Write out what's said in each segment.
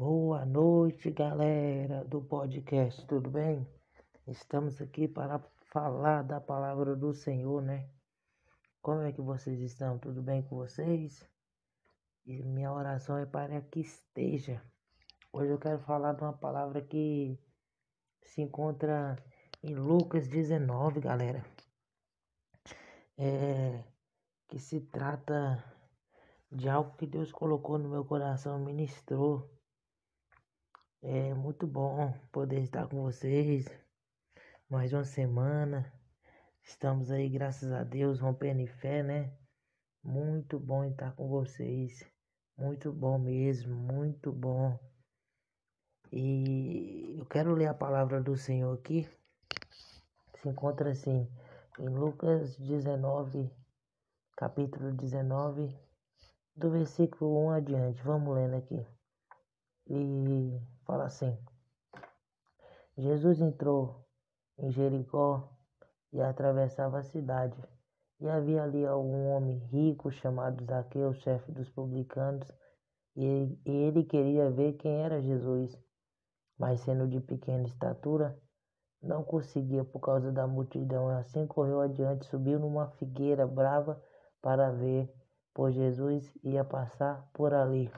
Boa noite, galera do podcast, tudo bem? Estamos aqui para falar da palavra do Senhor, né? Como é que vocês estão? Tudo bem com vocês? E minha oração é para que esteja. Hoje eu quero falar de uma palavra que se encontra em Lucas 19, galera. É que se trata de algo que Deus colocou no meu coração, ministrou é muito bom poder estar com vocês. Mais uma semana. Estamos aí, graças a Deus, rompendo em fé, né? Muito bom estar com vocês. Muito bom mesmo, muito bom. E eu quero ler a palavra do Senhor aqui. Se encontra assim em Lucas 19, capítulo 19, do versículo 1 adiante. Vamos lendo aqui. E fala assim: Jesus entrou em Jericó e atravessava a cidade. E havia ali um homem rico chamado Zaqueu, chefe dos publicanos, e ele queria ver quem era Jesus, mas sendo de pequena estatura, não conseguia por causa da multidão. Assim correu adiante, subiu numa figueira brava para ver, pois Jesus ia passar por ali.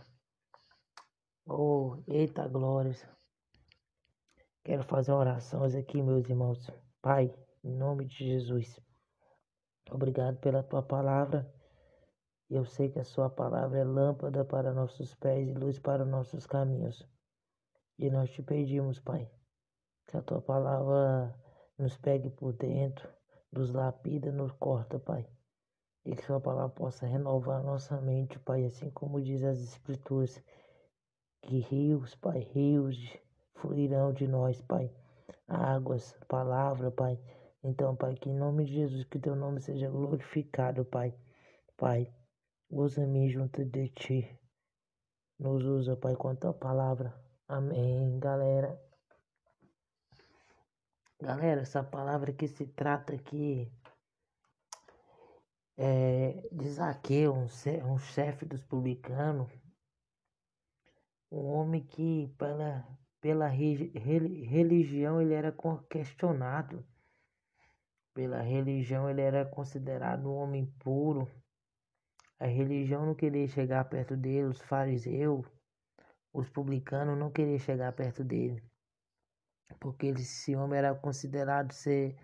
Oh, eita glórias. Quero fazer oração aqui, meus irmãos. Pai, em nome de Jesus. Obrigado pela tua palavra. Eu sei que a sua palavra é lâmpada para nossos pés e luz para nossos caminhos. E nós te pedimos, Pai, que a tua palavra nos pegue por dentro, nos lapida, nos corta, Pai. E que a sua palavra possa renovar nossa mente, Pai, assim como diz as Escrituras que rios, Pai, rios fluirão de nós, Pai. Águas, palavra, Pai. Então, Pai, que em nome de Jesus, que teu nome seja glorificado, Pai. Pai, usa-me junto de ti. Nos usa, Pai, com a tua palavra. Amém, galera. Galera, essa palavra que se trata aqui é de Zaqueu, um chefe dos publicanos um homem que pela, pela religião ele era questionado. Pela religião ele era considerado um homem puro. A religião não queria chegar perto dele, os fariseus, os publicanos não queriam chegar perto dele. Porque esse homem era considerado ser,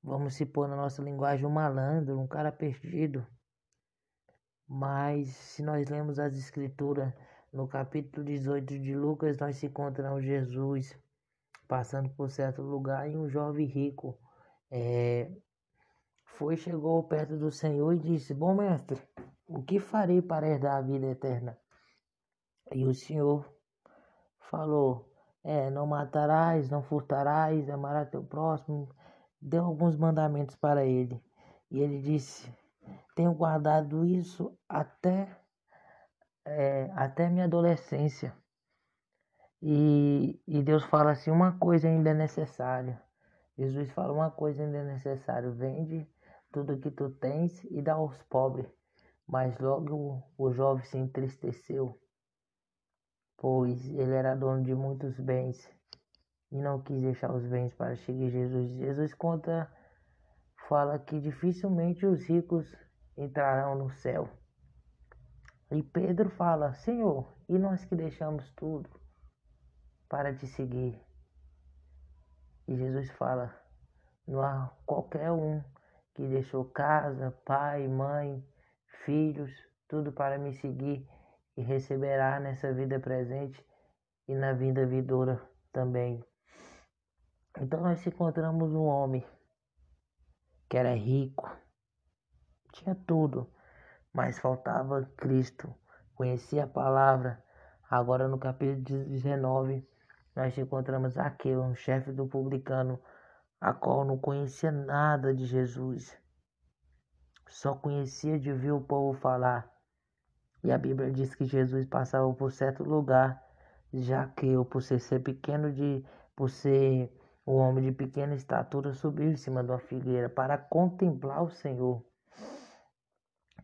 vamos se pôr na nossa linguagem, um malandro, um cara perdido. Mas se nós lemos as escrituras, no capítulo 18 de Lucas, nós encontramos Jesus passando por certo lugar e um jovem rico é, foi, chegou perto do Senhor e disse: Bom mestre, o que farei para herdar a vida eterna? E o Senhor falou: é, Não matarás, não furtarás, amarás teu próximo. Deu alguns mandamentos para ele. E ele disse: Tenho guardado isso até é, até minha adolescência. E, e Deus fala assim: uma coisa ainda é necessária. Jesus fala: uma coisa ainda é necessária. Vende tudo que tu tens e dá aos pobres. Mas logo o, jovem se entristeceu, pois ele era dono de muitos bens e não quis deixar os bens para seguir Jesus. Jesus conta, fala que dificilmente os ricos entrarão no céu. E Pedro fala: Senhor, e nós que deixamos tudo para te seguir? E Jesus fala: Não há qualquer um que deixou casa, pai, mãe, filhos, tudo para me seguir e receberá nessa vida presente e na vida vindoura também. Então nós encontramos um homem que era rico, tinha tudo, mas faltava Cristo. Conhecia a palavra. Agora no capítulo 19, nós encontramos Aqueu, um chefe do publicano, a qual não conhecia nada de Jesus. Só conhecia de ver o povo falar. E a Bíblia diz que Jesus passava por certo lugar, já que eu, por ser, ser pequeno de, por ser o homem de pequena estatura, subiu em cima de uma figueira para contemplar o Senhor.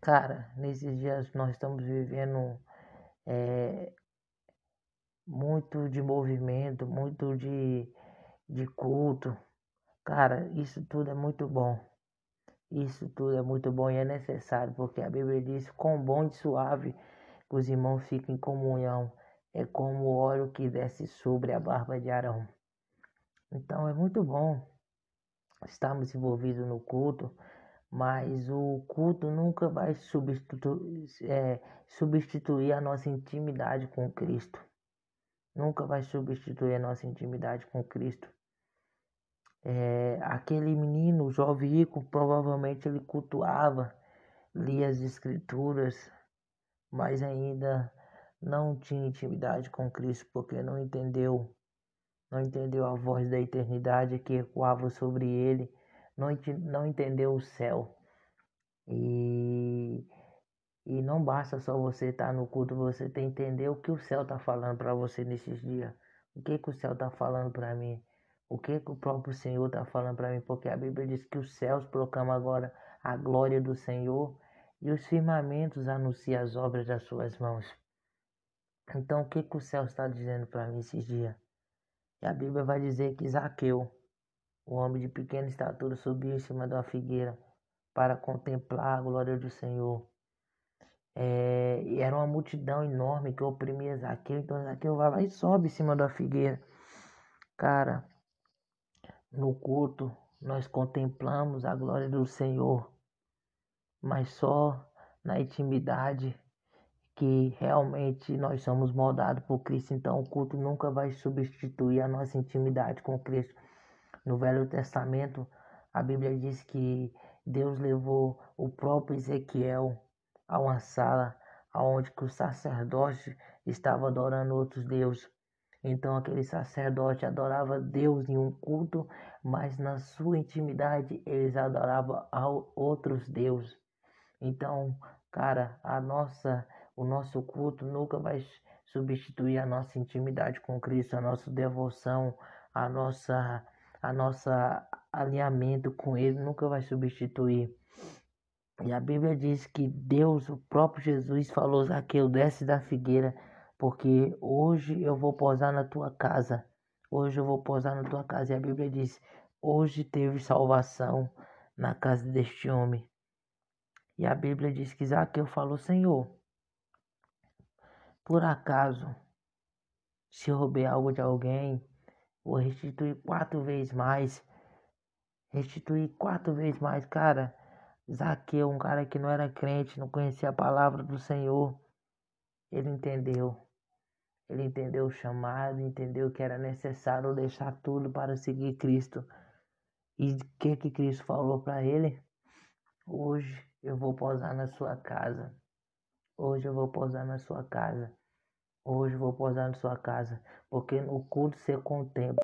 Cara, nesses dias nós estamos vivendo é, muito de movimento, muito de, de culto. Cara, isso tudo é muito bom. Isso tudo é muito bom e é necessário, porque a Bíblia diz: quão bom e suave que os irmãos ficam em comunhão. É como o óleo que desce sobre a barba de Arão. Então é muito bom estarmos envolvidos no culto, mas o culto nunca vai substituir, é, substituir a nossa intimidade com Cristo. Nunca vai substituir a nossa intimidade com Cristo. É, aquele menino, jovem rico, provavelmente ele cultuava, lia as escrituras, mas ainda não tinha intimidade com Cristo porque não entendeu, não entendeu a voz da eternidade que ecoava sobre ele, não, não entendeu o céu. E, e não basta só você estar no culto, você tem que entender o que o céu está falando para você nesses dias. O que, que o céu está falando para mim? o que, que o próprio Senhor está falando para mim, porque a Bíblia diz que os céus proclamam agora a glória do Senhor e os firmamentos anunciam as obras das suas mãos. Então, o que, que o céu está dizendo para mim esses dias? E a Bíblia vai dizer que Zaqueu, o homem de pequena estatura, subiu em cima uma figueira para contemplar a glória do Senhor. É, e era uma multidão enorme que oprimia Zaqueu, então Zaqueu vai lá e sobe em cima da figueira. Cara, no culto, nós contemplamos a glória do Senhor, mas só na intimidade que realmente nós somos moldados por Cristo. Então, o culto nunca vai substituir a nossa intimidade com Cristo. No Velho Testamento, a Bíblia diz que Deus levou o próprio Ezequiel a uma sala onde o sacerdote estava adorando outros deuses. Então aquele sacerdote adorava Deus em um culto, mas na sua intimidade eles adoravam a outros deuses. Então, cara, a nossa, o nosso culto nunca vai substituir a nossa intimidade com Cristo, a nossa devoção, a nossa, a nossa alinhamento com Ele nunca vai substituir. E a Bíblia diz que Deus, o próprio Jesus, falou: Zaqueu, desce da figueira porque hoje eu vou posar na tua casa. Hoje eu vou posar na tua casa. E a Bíblia diz: hoje teve salvação na casa deste homem. E a Bíblia diz que Zaqueu falou: Senhor, por acaso, se eu roubei algo de alguém, vou restituir quatro vezes mais. Restituir quatro vezes mais, cara. Zaqueu, um cara que não era crente, não conhecia a palavra do Senhor, ele entendeu. Ele entendeu o chamado, entendeu que era necessário deixar tudo para seguir Cristo. E o que que Cristo falou para ele? Hoje eu vou posar na sua casa. Hoje eu vou posar na sua casa. Hoje vou posar na sua casa. Porque no culto você contempla